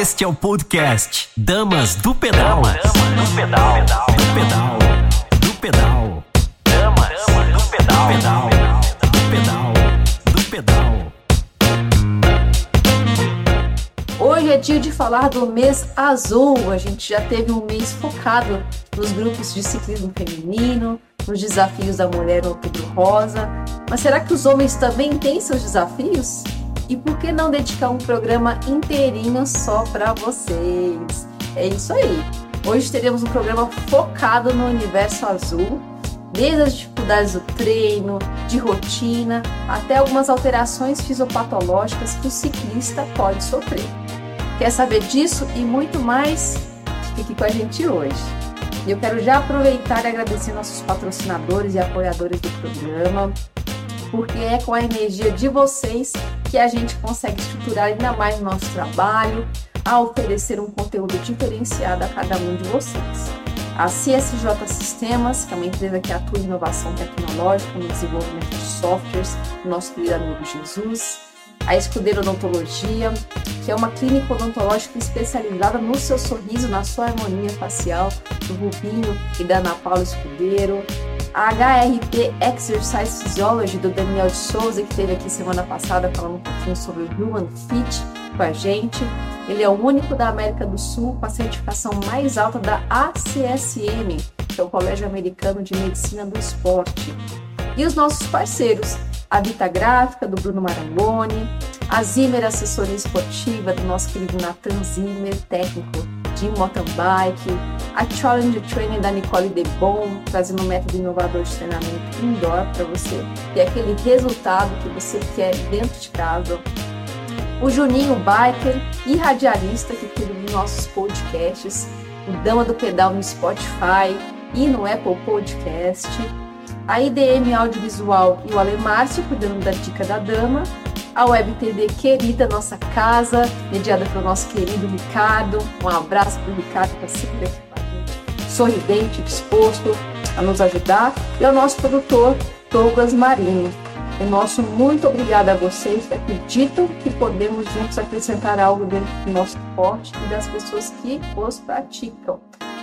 Este é o podcast Damas do Pedal. Damas do Pedal. Do pedal. Do pedal. Damas do Pedal. Pedal. Do pedal. Do pedal. Hoje é dia de falar do mês azul. A gente já teve um mês focado nos grupos de ciclismo feminino, nos desafios da mulher no Outubro Rosa. Mas será que os homens também têm seus desafios? E por que não dedicar um programa inteirinho só para vocês? É isso aí. Hoje teremos um programa focado no universo azul, desde as dificuldades do treino, de rotina, até algumas alterações fisiopatológicas que o ciclista pode sofrer. Quer saber disso e muito mais? Fique com a gente hoje. Eu quero já aproveitar e agradecer nossos patrocinadores e apoiadores do programa, porque é com a energia de vocês que a gente consegue estruturar ainda mais o nosso trabalho, a oferecer um conteúdo diferenciado a cada um de vocês. A CSJ Sistemas, que é uma empresa que atua em inovação tecnológica no desenvolvimento de softwares, nosso querido amigo Jesus. A Escudeiro Odontologia, que é uma clínica odontológica especializada no seu sorriso, na sua harmonia facial, do Rubinho e da Ana Paula Escudeiro a HRP Exercise Physiology do Daniel de Souza, que esteve aqui semana passada falando um pouquinho sobre o Human Fit com a gente. Ele é o único da América do Sul com a certificação mais alta da ACSM, que é o Colégio Americano de Medicina do Esporte. E os nossos parceiros, a Vita Gráfica, do Bruno Marangoni, a Zimmer Assessoria Esportiva, do nosso querido Nathan Zimmer, técnico de mountain bike, a Challenge Training da Nicole Debon, trazendo um método inovador de treinamento indoor para você. Ter aquele resultado que você quer dentro de casa. O Juninho Biker e radialista que cuida dos nossos podcasts, o Dama do Pedal no Spotify e no Apple Podcast, a IDM Audiovisual e o Ale Márcio cuidando da Dica da Dama, a Web TV querida, nossa casa, mediada pelo nosso querido Ricardo. Um abraço para o Ricardo, que está sempre aqui sorridente, disposto a nos ajudar. E ao nosso produtor, Douglas Marinho. O nosso muito obrigado a vocês que acreditam que podemos juntos acrescentar algo dentro do nosso esporte e das pessoas que os praticam,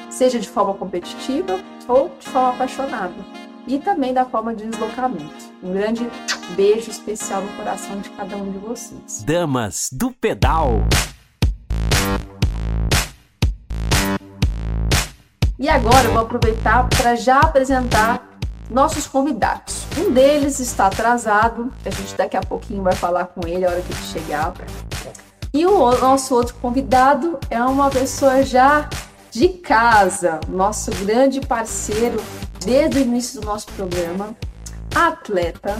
seja de forma competitiva ou de forma apaixonada e também da forma de deslocamento. Um grande beijo especial no coração de cada um de vocês. Damas do Pedal. E agora eu vou aproveitar para já apresentar nossos convidados. Um deles está atrasado, a gente daqui a pouquinho vai falar com ele a hora que ele chegar. E o nosso outro convidado é uma pessoa já de casa, nosso grande parceiro desde o início do nosso programa, atleta,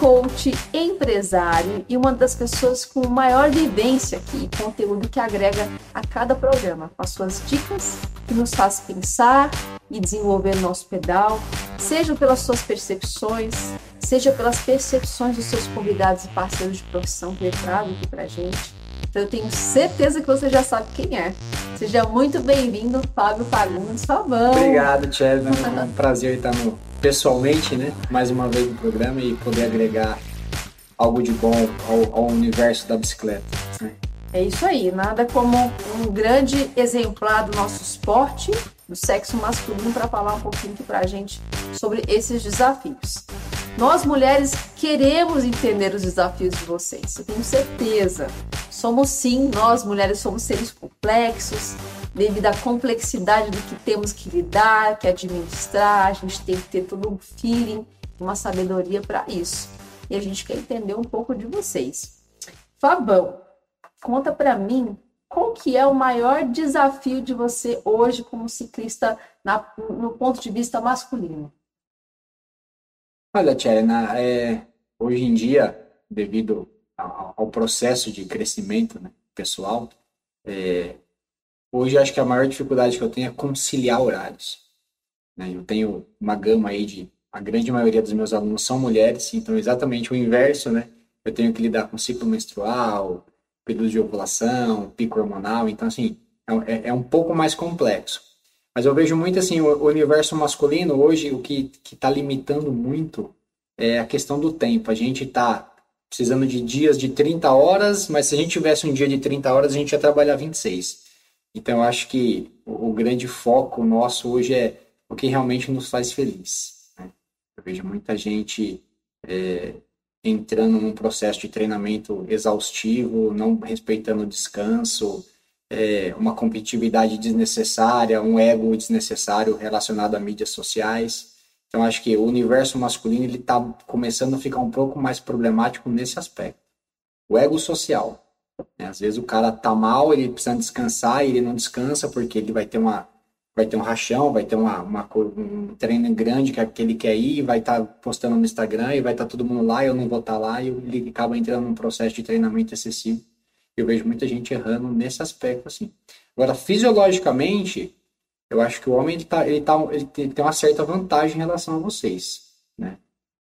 coach, empresário e uma das pessoas com maior vivência aqui e conteúdo que agrega a cada programa, com as suas dicas que nos faz pensar e desenvolver nosso pedal, seja pelas suas percepções, seja pelas percepções dos seus convidados e parceiros de profissão que ele traz aqui pra gente. Então eu tenho certeza que você já sabe quem é. Seja muito bem-vindo, Fábio Fagundes Fabão. Obrigado, Chelsea. É um prazer estar no, pessoalmente, né? Mais uma vez no programa e poder agregar algo de bom ao, ao universo da bicicleta. Né? É isso aí, nada como um grande exemplar do nosso esporte, do sexo masculino, para falar um pouquinho aqui para a gente sobre esses desafios. Nós mulheres queremos entender os desafios de vocês, eu tenho certeza. Somos sim, nós mulheres somos seres complexos, devido à complexidade do que temos que lidar, que administrar, a gente tem que ter todo um feeling, uma sabedoria para isso. E a gente quer entender um pouco de vocês. Fabão, conta para mim qual que é o maior desafio de você hoje como ciclista na, no ponto de vista masculino? Olha, Tcherna, é, hoje em dia, devido ao, ao processo de crescimento né, pessoal, é, hoje acho que a maior dificuldade que eu tenho é conciliar horários. Né? Eu tenho uma gama aí de, a grande maioria dos meus alunos são mulheres, então exatamente o inverso, né? Eu tenho que lidar com ciclo menstrual, período de ovulação, pico hormonal, então assim, é, é, é um pouco mais complexo. Mas eu vejo muito assim, o, universo masculino hoje, o que está limitando muito é a questão do tempo. A gente está precisando de dias de 30 horas, mas se a gente tivesse um dia de 30 horas, a gente ia trabalhar 26. Então, eu acho que o, o grande foco nosso hoje é o que realmente nos faz feliz. Né? Eu vejo muita gente é, entrando num processo de treinamento exaustivo, não respeitando o descanso, é, uma competitividade desnecessária, um ego desnecessário relacionado a mídias sociais. Então, acho que o universo masculino ele está começando a ficar um pouco mais problemático nesse aspecto. O ego social. Né? Às vezes o cara tá mal, ele precisa descansar e ele não descansa porque ele vai ter uma vai ter um rachão, vai ter uma, uma um treino grande que, ele quer ir, vai estar tá postando no Instagram e vai estar tá todo mundo lá, eu não vou estar tá lá e ele acaba entrando num processo de treinamento excessivo. Eu vejo muita gente errando nesse aspecto assim. Agora, fisiologicamente, eu acho que o homem ele, tá, ele, tá, ele tem uma certa vantagem em relação a vocês, né?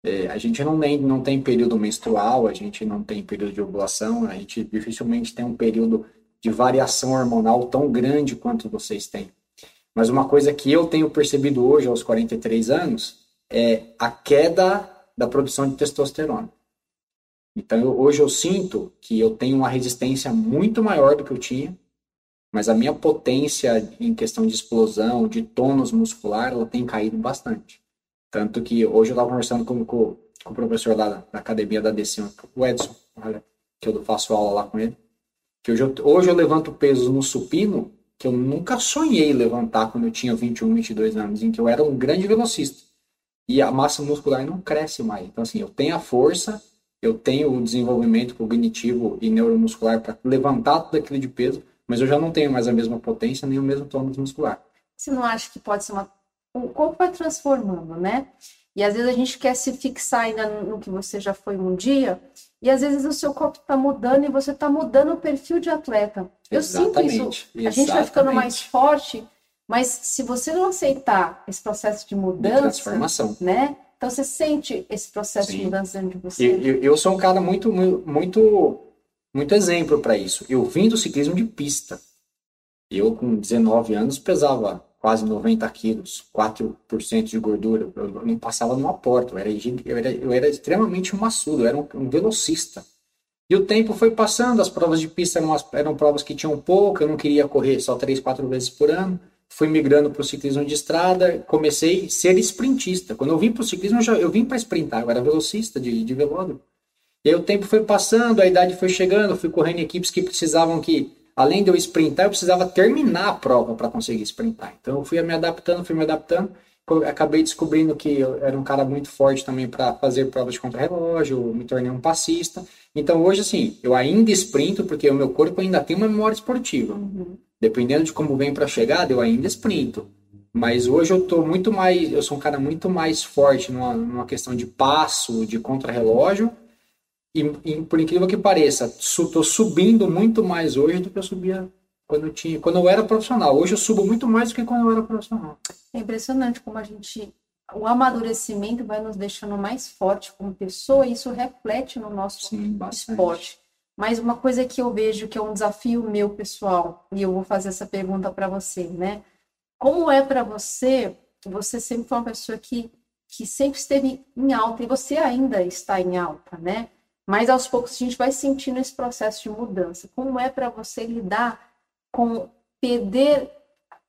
É, a gente não tem, não tem período menstrual, a gente não tem período de ovulação, a gente dificilmente tem um período de variação hormonal tão grande quanto vocês têm. Mas uma coisa que eu tenho percebido hoje, aos 43 anos, é a queda da produção de testosterona. Então, eu, hoje eu sinto que eu tenho uma resistência muito maior do que eu tinha, mas a minha potência em questão de explosão, de tônus muscular, ela tem caído bastante. Tanto que hoje eu estava conversando com, com, com, o professor lá da, da academia da DC, o Edson, olha, que eu faço aula lá com ele, que hoje eu, hoje eu levanto pesos no supino que eu nunca sonhei levantar quando eu tinha 21, 22 anos, em que eu era um grande velocista. E a massa muscular não cresce mais. Então, assim, eu tenho a força, eu tenho o desenvolvimento cognitivo e neuromuscular para levantar tudo aquilo de peso, mas eu já não tenho mais a mesma potência nem o mesmo tônus muscular. Você não acha que pode ser uma. O corpo vai transformando, né? E às vezes a gente quer se fixar ainda no que você já foi um dia, e às vezes o seu corpo está mudando e você está mudando o perfil de atleta. Eu Exatamente. sinto isso. A gente vai ficando mais forte, mas se você não aceitar esse processo de mudança, de transformação, né? Então você sente esse processo Sim. de mudança dentro de você. Eu, eu sou um cara muito, muito, muito exemplo para isso. Eu vim do ciclismo de pista. Eu com 19 anos pesava quase 90 quilos, 4% de gordura. Eu não passava numa porta, eu era, eu era, eu era extremamente maçudo, eu era um, um, velocista. E o tempo foi passando, as provas de pista eram, eram provas que tinham pouco, eu não queria correr só 3, 4 vezes por ano. Fui migrando para o ciclismo de estrada, comecei a ser sprintista. Quando eu vim para o ciclismo, eu, já, eu vim para sprintar, eu era velocista de, de velódromo. E aí o tempo foi passando, a idade foi chegando, fui correndo em equipes que precisavam que além de eu sprintar, eu precisava terminar a prova para conseguir sprintar. Então eu fui me adaptando, fui me adaptando. Acabei descobrindo que eu era um cara muito forte também para fazer provas de contrarrelógio, me tornei um passista. Então hoje, assim, eu ainda sprinto porque o meu corpo ainda tem uma memória esportiva. Uhum. Dependendo de como vem para a chegada, eu ainda sprinto. Mas hoje eu tô muito mais, eu sou um cara muito mais forte numa, numa questão de passo, de contrarrelógio, e, e, por incrível que pareça, estou subindo muito mais hoje do que eu subia quando eu, tinha, quando eu era profissional. Hoje eu subo muito mais do que quando eu era profissional. É impressionante como a gente. O amadurecimento vai nos deixando mais forte como pessoa e isso reflete no nosso Sim, esporte. Mas uma coisa que eu vejo que é um desafio meu pessoal, e eu vou fazer essa pergunta para você, né? Como é para você? Você sempre foi uma pessoa que, que sempre esteve em alta e você ainda está em alta, né? Mas aos poucos a gente vai sentindo esse processo de mudança. Como é para você lidar com perder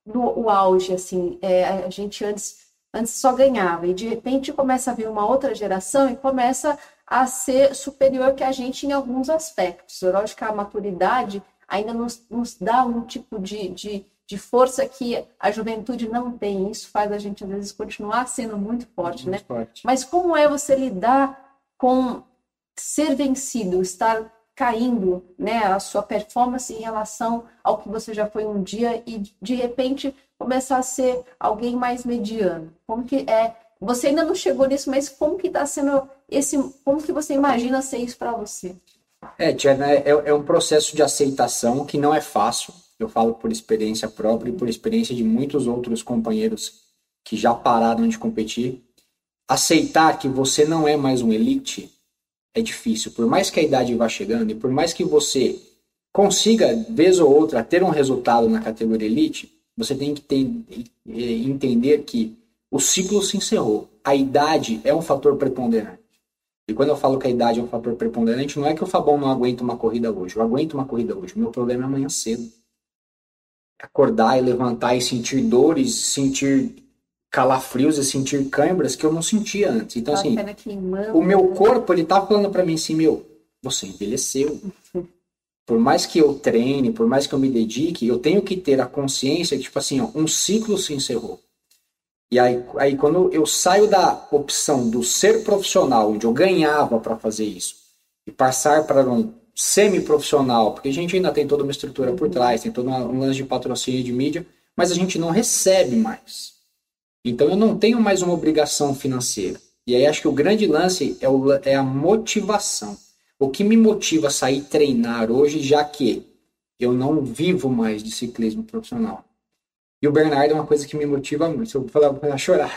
no, o auge, assim, é, a gente antes, antes só ganhava e de repente começa a vir uma outra geração e começa a ser superior que a gente em alguns aspectos. Lógico que a maturidade ainda nos, nos dá um tipo de, de, de, força que a juventude não tem. Isso faz a gente, às vezes, continuar sendo muito forte, muito né? Forte. Mas como é você lidar com ser vencido, estar caindo, né, a sua performance em relação ao que você já foi um dia e de repente começar a ser alguém mais mediano. Como que é? Você ainda não chegou nisso, mas como que está sendo esse? Como que você imagina ser isso para você? É, Tia, é, é um processo de aceitação que não é fácil. Eu falo por experiência própria e por experiência de muitos outros companheiros que já pararam de competir. Aceitar que você não é mais um elite é difícil. Por mais que a idade vá chegando e por mais que você consiga, vez ou outra, ter um resultado na categoria elite, você tem que ter, entender que o ciclo se encerrou. A idade é um fator preponderante. E quando eu falo que a idade é um fator preponderante, não é que o Fabão não aguenta uma corrida hoje. Eu aguento uma corrida hoje. Meu problema é amanhã cedo. Acordar e levantar e sentir dores, sentir calafrios e sentir câimbras que eu não sentia antes. Então, assim, o meu corpo, ele tá falando pra mim assim, meu, você envelheceu. Por mais que eu treine, por mais que eu me dedique, eu tenho que ter a consciência que, tipo assim, ó, um ciclo se encerrou. E aí, aí quando eu saio da opção do ser profissional, onde eu ganhava para fazer isso, e passar para um semi-profissional, porque a gente ainda tem toda uma estrutura por trás, tem todo um lance de patrocínio de mídia, mas a gente não recebe mais. Então eu não tenho mais uma obrigação financeira. E aí acho que o grande lance é, o é a motivação. O que me motiva a sair treinar hoje, já que eu não vivo mais de ciclismo profissional. E o Bernardo é uma coisa que me motiva muito. Se eu falar, eu vou chorar.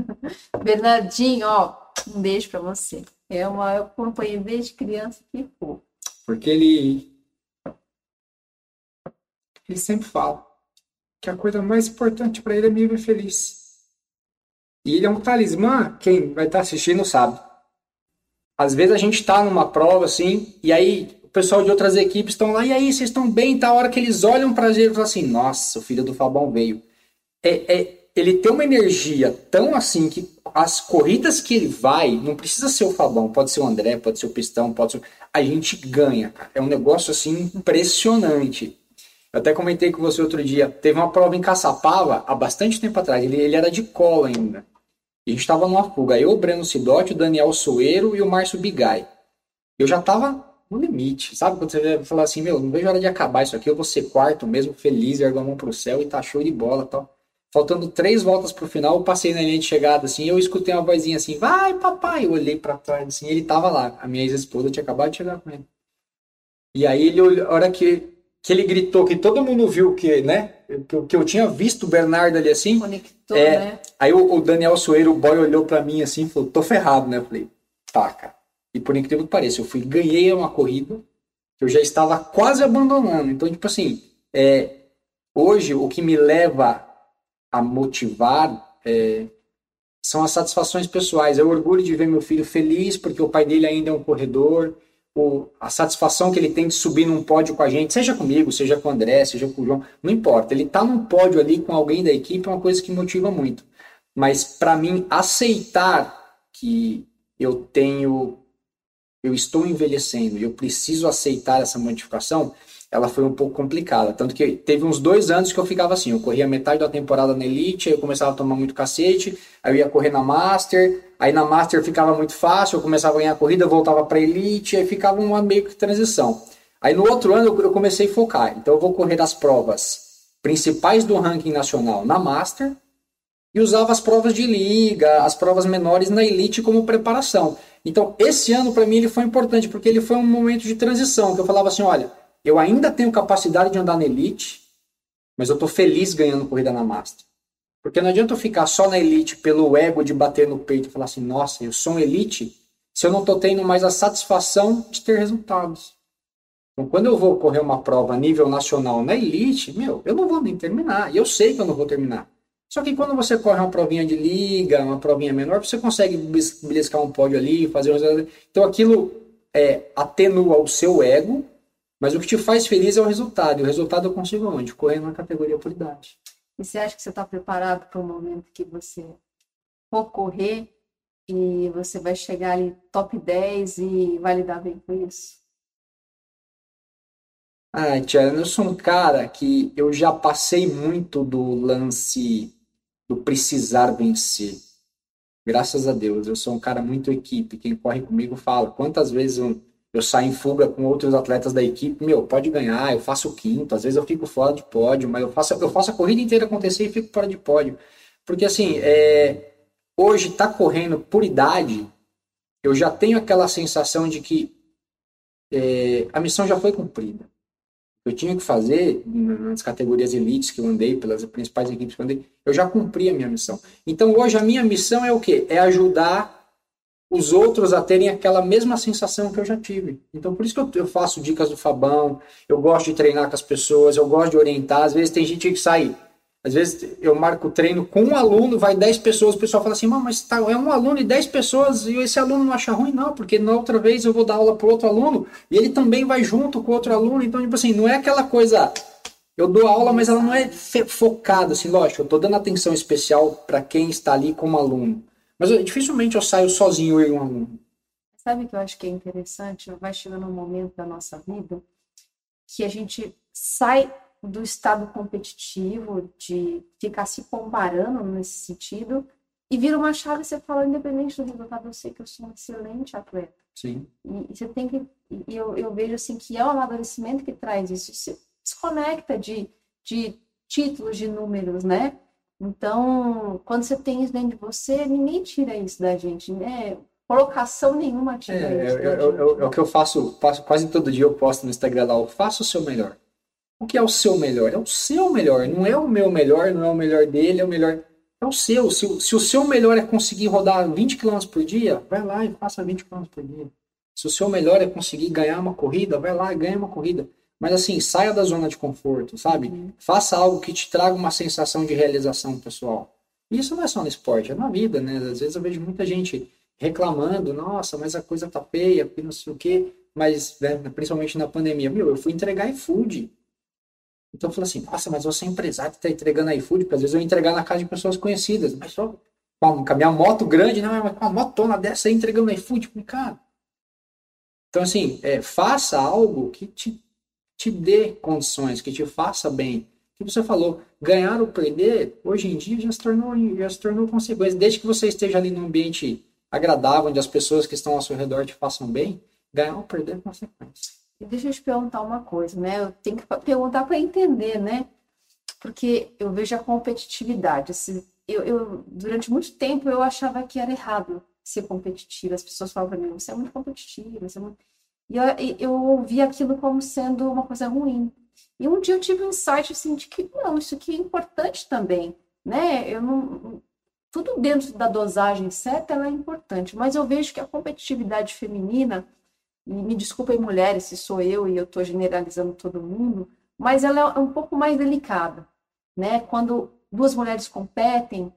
Bernardinho, ó, um beijo pra você. É uma, eu acompanhei desde criança que pô. Porque ele. Ele sempre fala que a coisa mais importante para ele é me ver feliz. E ele é um talismã, quem vai estar assistindo sabe. Às vezes a gente tá numa prova assim, e aí o pessoal de outras equipes estão lá, e aí, vocês estão bem? Tá a hora que eles olham pra gente e falam assim: nossa, o filho do Fabão veio. É, é, ele tem uma energia tão assim que as corridas que ele vai, não precisa ser o Fabão, pode ser o André, pode ser o Pistão, pode ser. A gente ganha. É um negócio assim impressionante. Até comentei com você outro dia. Teve uma prova em Caçapava, há bastante tempo atrás. Ele, ele era de cola ainda. E a gente estava numa fuga. Eu, o Breno Sidotti, o Daniel Soeiro e o Márcio Bigai. Eu já tava no limite. Sabe quando você fala assim, meu, não vejo a hora de acabar isso aqui. Eu vou ser quarto mesmo, feliz, ergo a mão pro céu e tá show de bola tal. Faltando três voltas pro final, eu passei na linha de chegada assim, eu escutei uma vozinha assim, vai papai, eu olhei pra trás assim, ele tava lá, a minha ex-esposa tinha acabado de chegar com ele. E aí ele, a hora que, que ele gritou, que todo mundo viu que, né, que, eu- que eu tinha visto o Bernardo ali assim, Conectou, É. né? aí o, o Daniel Soeiro, o boy, olhou pra mim assim e falou, tô ferrado, né, eu falei, tá, cara. E por incrível que pareça, eu fui, ganhei uma corrida, que eu já estava quase abandonando, então, tipo assim, é, hoje o que me leva a motivar é, são as satisfações pessoais. É o orgulho de ver meu filho feliz porque o pai dele ainda é um corredor, o, a satisfação que ele tem de subir num pódio com a gente, seja comigo, seja com o André, seja com o João, não importa. Ele tá num pódio ali com alguém da equipe é uma coisa que motiva muito. Mas para mim aceitar que eu tenho eu estou envelhecendo e eu preciso aceitar essa modificação, ela foi um pouco complicada. Tanto que teve uns dois anos que eu ficava assim, eu corria metade da temporada na Elite, aí eu começava a tomar muito cacete, aí eu ia correr na Master, aí na Master ficava muito fácil, eu começava a ganhar corrida, voltava para Elite, aí ficava uma meio que transição. Aí no outro ano eu comecei a focar, então eu vou correr das provas principais do ranking nacional na Master, e usava as provas de liga, as provas menores na elite como preparação. Então, esse ano para mim ele foi importante porque ele foi um momento de transição, que eu falava assim, olha, eu ainda tenho capacidade de andar na elite, mas eu tô feliz ganhando corrida na Master. Porque não adianta eu ficar só na elite pelo ego de bater no peito e falar assim, nossa, eu sou um elite, se eu não tô tendo mais a satisfação de ter resultados. Então, quando eu vou correr uma prova a nível nacional na elite, meu, eu não vou nem terminar. E eu sei que eu não vou terminar. Só que quando você corre uma provinha de liga, uma provinha menor, você consegue beliscar um pódio ali, fazer um... Então aquilo é, atenua o seu ego, mas o que te faz feliz é o resultado. E o resultado eu consigo onde? Correndo na categoria por idade. E você acha que você está preparado para o momento que você for correr e você vai chegar ali top 10 e vai lidar bem com isso? Ah, Tiana, eu sou um cara que eu já passei muito do lance do precisar vencer. Graças a Deus, eu sou um cara muito equipe. Quem corre comigo fala. Quantas vezes eu, eu saio em fuga com outros atletas da equipe, meu, pode ganhar, eu faço o quinto, às vezes eu fico fora de pódio, mas eu faço, eu faço a corrida inteira acontecer e fico fora de pódio. Porque assim, é, hoje tá correndo por idade, eu já tenho aquela sensação de que é, a missão já foi cumprida eu tinha que fazer nas categorias elites que eu andei, pelas principais equipes que eu andei, eu já cumpri a minha missão. Então hoje a minha missão é o quê? É ajudar os outros a terem aquela mesma sensação que eu já tive. Então por isso que eu, eu faço dicas do Fabão, eu gosto de treinar com as pessoas, eu gosto de orientar. Às vezes tem gente que sai Às vezes eu marco o treino com um aluno, vai 10 pessoas, o pessoal fala assim, "Mas, tá, é um aluno e 10 pessoas e esse aluno não acha ruim? Não, porque na outra vez eu vou dar aula para outro aluno e ele também vai junto com outro aluno. Então, tipo assim, não é aquela coisa. Eu dou aula, mas ela não é focada, assim, lógico, eu tô dando atenção especial para quem está ali como aluno. Mas eu- dificilmente eu saio sozinho eu e um aluno. Sabe o que eu acho que é interessante? Vai chegando um momento da nossa vida que a gente sai do estado competitivo, de ficar se comparando nesse sentido, e vira uma chave e você fala, independente do resultado, eu sei que eu sou um excelente atleta. Sim. E, você tem que. E eu, eu vejo assim que é o amadurecimento que traz isso. Se desconecta de, de títulos, de números, né? Então, quando você tem isso dentro de você, ninguém tira isso da gente, né? Colocação nenhuma tira É, isso eu- da eu- eu- gente. é o que eu faço, faço quase todo dia, eu posto no Instagram lá, eu faço o seu melhor. O que é o seu melhor? É o seu melhor, não é o meu melhor, não é o melhor dele, é o melhor. É o seu. Se, o- se o seu melhor é conseguir rodar 20 km por dia, vai lá e faça 20 km por dia. Se o seu melhor é conseguir ganhar uma corrida, vai lá e ganha uma corrida. Mas assim, saia da zona de conforto, sabe? Uhum. Faça algo que te traga uma sensação de realização pessoal. E isso não é só no esporte, é na vida, né? Às vezes eu vejo muita gente reclamando, nossa, mas a coisa tá feia, porque não sei o quê. Mas, né, principalmente na pandemia, meu, eu fui entregar iFood. Então eu falei assim, nossa, mas você é empresário que tá entregando iFood, porque às vezes eu ia entregar na casa de pessoas conhecidas, mas só com a minha moto grande, não, mas com uma motona dessa aí entregando iFood, cara. Então, assim, é, faça algo que te, te dê condições, que te faça bem. O que você falou, ganhar ou perder, hoje em dia já se tornou, já se tornou consequência. Desde que você esteja ali num ambiente agradável, onde as pessoas que estão ao seu redor te façam bem, ganhar ou perder é consequência. Deixa eu te perguntar uma coisa, né? Eu tenho que perguntar para entender, né? Porque eu vejo a competitividade. Esse- eu, eu- durante muito tempo eu achava que era errado ser competitiva. As pessoas falavam para mim, você é muito competitiva, você é muito... E eu, eu ouvi aquilo como sendo uma coisa ruim. E um dia eu tive um insight assim, de que não, isso aqui é importante também, né? Eu não, tudo dentro da dosagem certa ela é importante, mas eu vejo que a competitividade feminina e me desculpem mulheres se sou eu e eu estou generalizando todo mundo, mas ela é um pouco mais delicada, né? Quando duas mulheres competem,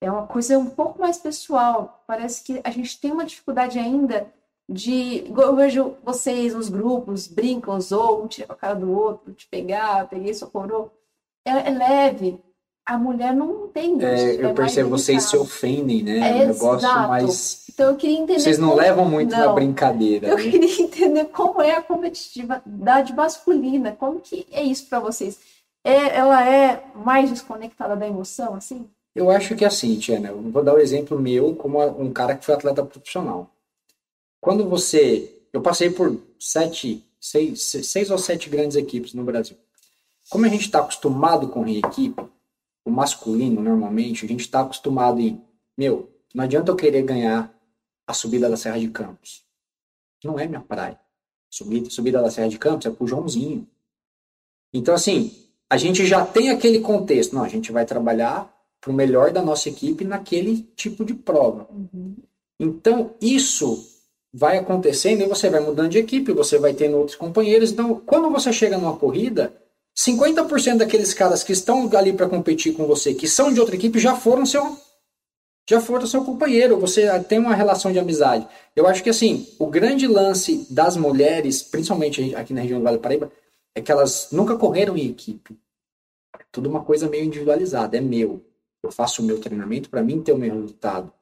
é uma coisa um pouco mais pessoal. Parece que a gente tem uma dificuldade ainda de. Eu vejo vocês nos grupos, brincam, zoam, um tira com a cara do outro, te pegar, peguei sua coroa. É, é leve. A mulher não tem. É, é eu mais percebo, vocês se ofendem, né? É, É um negócio exato. mais. Então eu queria entender. Vocês não como- levam muito na Não. brincadeira. Eu né? queria entender como é a competitividade masculina, como que é isso para vocês? É, ela é mais desconectada da emoção, assim? Eu acho que é assim, Tiana, eu vou dar o exemplo meu como um cara que foi atleta profissional. Quando você. Eu passei por sete, seis, seis ou sete grandes equipes no Brasil. Como a gente está acostumado com equipe, o masculino, normalmente, a gente está acostumado em. Meu, não adianta eu querer ganhar a subida da Serra de Campos. Não é minha praia. Subida, subida da Serra de Campos é pro Joãozinho. Então, assim, a gente já tem aquele contexto. Não, a gente vai trabalhar para o melhor da nossa equipe naquele tipo de prova. Então, isso vai acontecendo e você vai mudando de equipe, você vai tendo outros companheiros. Então, quando você chega numa corrida, 50% daqueles caras que estão ali para competir com você, que são de outra equipe, já foram seu já foram seu companheiro, você tem uma relação de amizade. Eu acho que assim, o grande lance das mulheres, principalmente aqui na região do Vale do Paraíba, é que elas nunca correram em equipe. É tudo uma coisa meio individualizada, é meu. Eu faço o meu treinamento para mim ter o meu resultado.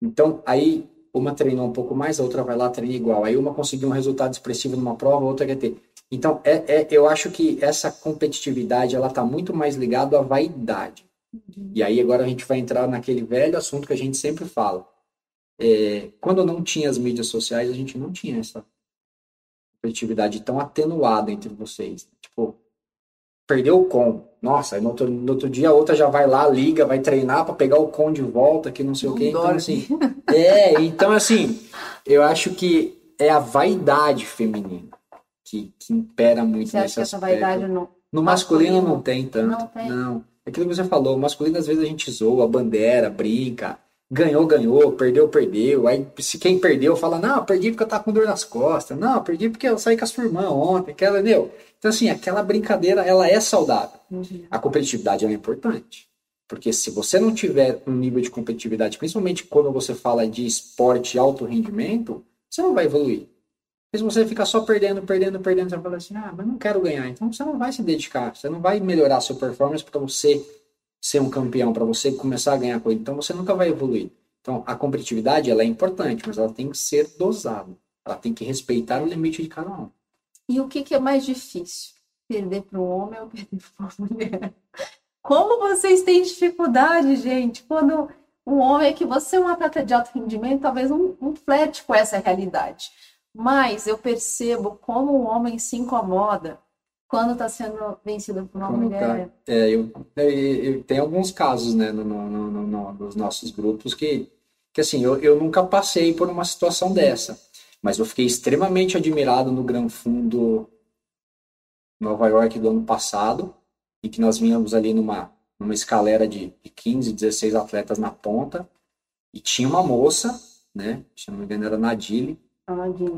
Então, aí uma treinou um pouco mais, a outra vai lá treina igual. Aí uma conseguiu um resultado expressivo numa prova, a outra quer ter. Então, é, é, eu acho que essa competitividade ela está muito mais ligada à vaidade. E aí agora a gente vai entrar naquele velho assunto que a gente sempre fala. É, quando não tinha as mídias sociais, a gente não tinha essa competitividade tão atenuada entre vocês. Tipo, perdeu o com. Nossa, no outro, no outro dia a outra já vai lá, liga, vai treinar para pegar o com de volta, que não sei o Não quê. Então, assim, é, então assim, eu acho que é a vaidade feminina que, que impera muito Você acha nesse que essa aspecto. vaidade não. No masculino masculino não tem tanto. não tem? Não. Aquilo que você falou, masculino às vezes a gente zoa, bandeira, brinca. Ganhou, ganhou, perdeu, perdeu. Aí se quem perdeu fala, não, perdi porque eu tava com dor nas costas. Não, perdi porque eu saí com a sua irmã ontem. Aquela, entendeu? Então, assim, aquela brincadeira, ela é saudável. Uhum. A competitividade é importante. Porque se você não tiver um nível de competitividade, principalmente quando você fala de esporte alto rendimento, você não vai evoluir. Porque se você ficar só perdendo, perdendo, perdendo, você vai falar assim, ah, mas não quero ganhar. Então você não vai se dedicar, você não vai melhorar a sua performance para você ser um campeão, para você começar a ganhar coisa. Então você nunca vai evoluir. Então a competitividade ela é importante, mas ela tem que ser dosada. Ela tem que respeitar o limite de cada um. E o que, que é mais difícil? Perder para um homem ou perder para uma mulher? Como vocês têm dificuldade, gente, quando um homem é que você é um atleta de alto rendimento, talvez um, um flerte com essa realidade. Mas eu percebo como o homem se incomoda quando está sendo vencido por uma Quando mulher. tá- É, eu, eu, eu- tem alguns casos, né, no, no, no, no- no- nos nossos grupos que, que assim, eu, eu nunca passei por uma situação dessa, mas eu fiquei extremamente admirado no Gran Fundo Nova York do ano passado, e que nós vínhamos ali numa, numa escalera de, de 15, 16 atletas na ponta, e tinha uma moça, né, se não me engano era Nadine,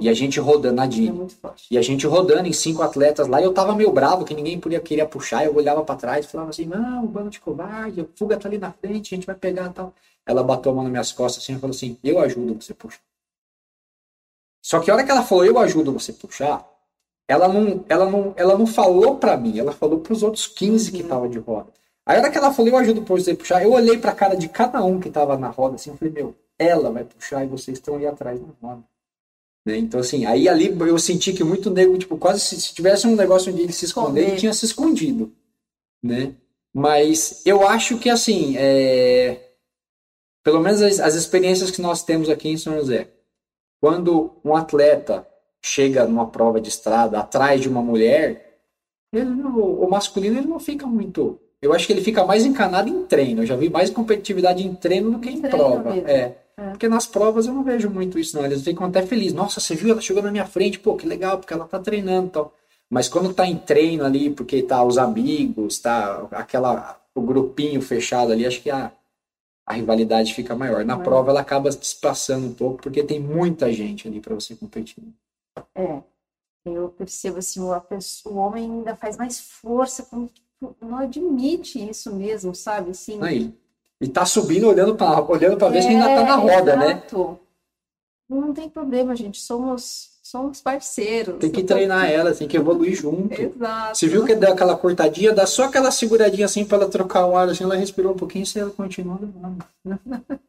E a gente rodando, é Nadine, muito forte. e a gente rodando em cinco atletas lá, e eu tava meio bravo, que ninguém podia querer puxar, eu olhava pra trás e falava assim, não, bando de covarde, a fuga tá ali na frente, a gente vai pegar e tal. Ela bateu a mão nas minhas costas assim e falou assim, eu ajudo você puxar. Só que a hora que ela falou, eu ajudo você puxar, ela não, ela não, ela não falou pra mim, ela falou pros outros 15 que Uhum. estavam de roda. Aí a hora que ela falou, eu ajudo você puxar, eu olhei pra cara de cada um que tava na roda assim, eu falei, meu, ela vai puxar e vocês estão ali atrás na roda. Né? Então, assim, aí ali eu senti que muito nego, tipo, quase se, se tivesse um negócio onde ele se esconder, ele tinha se escondido, né? Mas eu acho que, assim, é... pelo menos as, as experiências que nós temos aqui em São José, quando um atleta chega numa prova de estrada atrás de uma mulher, ele não- o masculino ele não fica muito. Eu acho que ele fica mais encanado em treino. Eu já vi mais competitividade em treino do que em Em prova. mesmo. É. É. Porque nas provas eu não vejo muito isso, não. Eles ficam até felizes. Nossa, você viu? Ela chegou na minha frente. Pô, que legal, porque ela tá treinando e tal. Mas quando tá em treino ali, porque tá os amigos, tá aquela, o grupinho fechado ali, acho que a, a rivalidade fica maior. Na Maior. prova ela acaba despassando um pouco, porque tem muita gente ali para você competir. É, eu percebo assim, o, pessoa- o homem ainda faz mais força, como não admite isso mesmo, sabe? Assim, Aí, e tá subindo, olhando para olhando pra ver se ainda tá na É, roda, né? exato. Não tem problema, gente. Somos, somos parceiros. Tem que treinar ela, tem que evoluir junto. Exato. Você viu que deu aquela cortadinha, dá só aquela seguradinha assim para ela trocar o ar, assim, ela respirou um pouquinho e ela continua levando.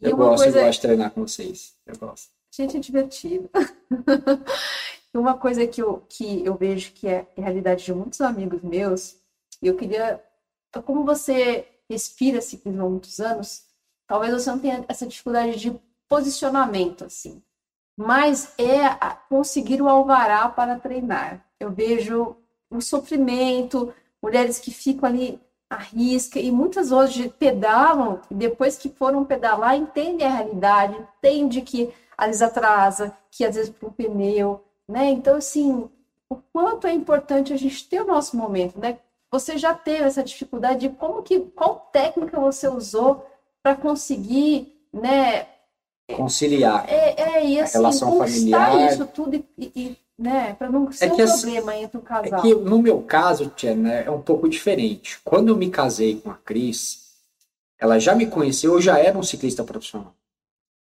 Eu gosto, coisa- eu gosto de treinar com vocês. Eu gosto. Gente, é divertido. Uma coisa que eu, que eu vejo que é a realidade de muitos amigos meus, e eu queria. Como você respira ciclismo há muitos anos, talvez você não tenha essa dificuldade de posicionamento, assim. Mas é conseguir o alvará para treinar. Eu vejo um sofrimento, mulheres que ficam ali à risca, e muitas hoje pedalam, e depois que foram pedalar, entendem a realidade, entendem que às vezes atrasa, que às vezes para um pneu, né? Então, assim, o quanto é importante a gente ter o nosso momento, né? Você já teve essa dificuldade de como que, qual técnica você usou para conseguir, né? Conciliar. É, é e assim, relação conquistar familiar. isso tudo e, e- né? Para não ser É um que as- problema entre o É casal. que no meu caso, Tia, né, é um pouco diferente. Quando eu me casei com a Cris, ela já me conheceu, eu já era um ciclista profissional.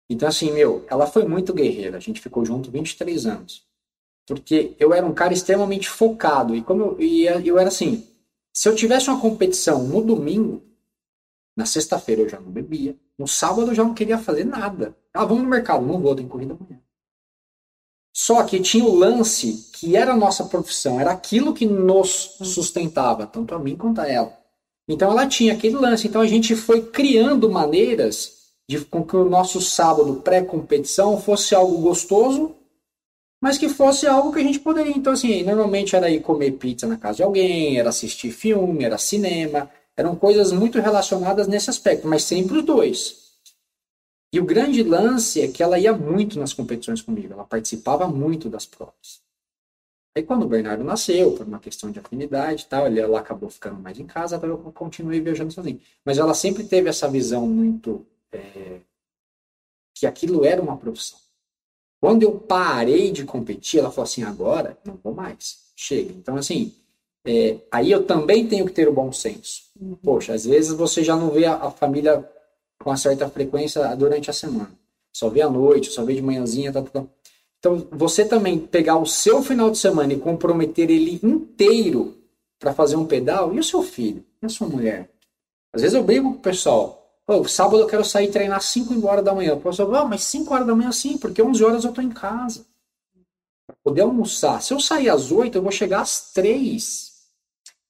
Então, assim, meu, ela foi muito guerreira. A gente ficou junto 23 anos. Porque eu era um cara extremamente focado. E como eu, e eu era assim, se eu tivesse uma competição no domingo, na sexta-feira eu já não bebia. No sábado eu já não queria fazer nada. Ah, vamos no mercado. Não vou, tem corrida amanhã. Só que tinha o lance que era a nossa profissão, era aquilo que nos sustentava, tanto a mim quanto a ela. Então ela tinha aquele lance. Então a gente foi criando maneiras de com que o nosso sábado pré-competição fosse algo gostoso, mas que fosse algo que a gente poderia. Então, assim, normalmente era ir comer pizza na casa de alguém, era assistir filme, era cinema, eram coisas muito relacionadas nesse aspecto, mas sempre os dois. E o grande lance é que ela ia muito nas competições comigo, ela participava muito das provas. Aí quando o Bernardo nasceu, por uma questão de afinidade e tal, ele, ela acabou ficando mais em casa, então eu continuei viajando sozinho. Mas ela sempre teve essa visão muito é, que aquilo era uma profissão. Quando eu parei de competir, ela falou assim: agora não vou mais, chega. Então, assim, é, aí eu também tenho que ter o bom senso. Uhum. Poxa, às vezes você já não vê a, a família com uma certa frequência durante a semana. Só vê à noite, só vê de manhãzinha, tá, tá, tá. Então, você também pegar o seu final de semana e comprometer ele inteiro para fazer um pedal, e o seu filho? E a sua mulher? Às vezes eu brigo com o pessoal. Pô, sábado eu quero sair treinar 5 horas da manhã. O pessoal fala, ah, mas 5 horas da manhã sim, porque 11 horas eu tô em casa. Pra poder almoçar. Se eu sair às 8, eu vou chegar às 3.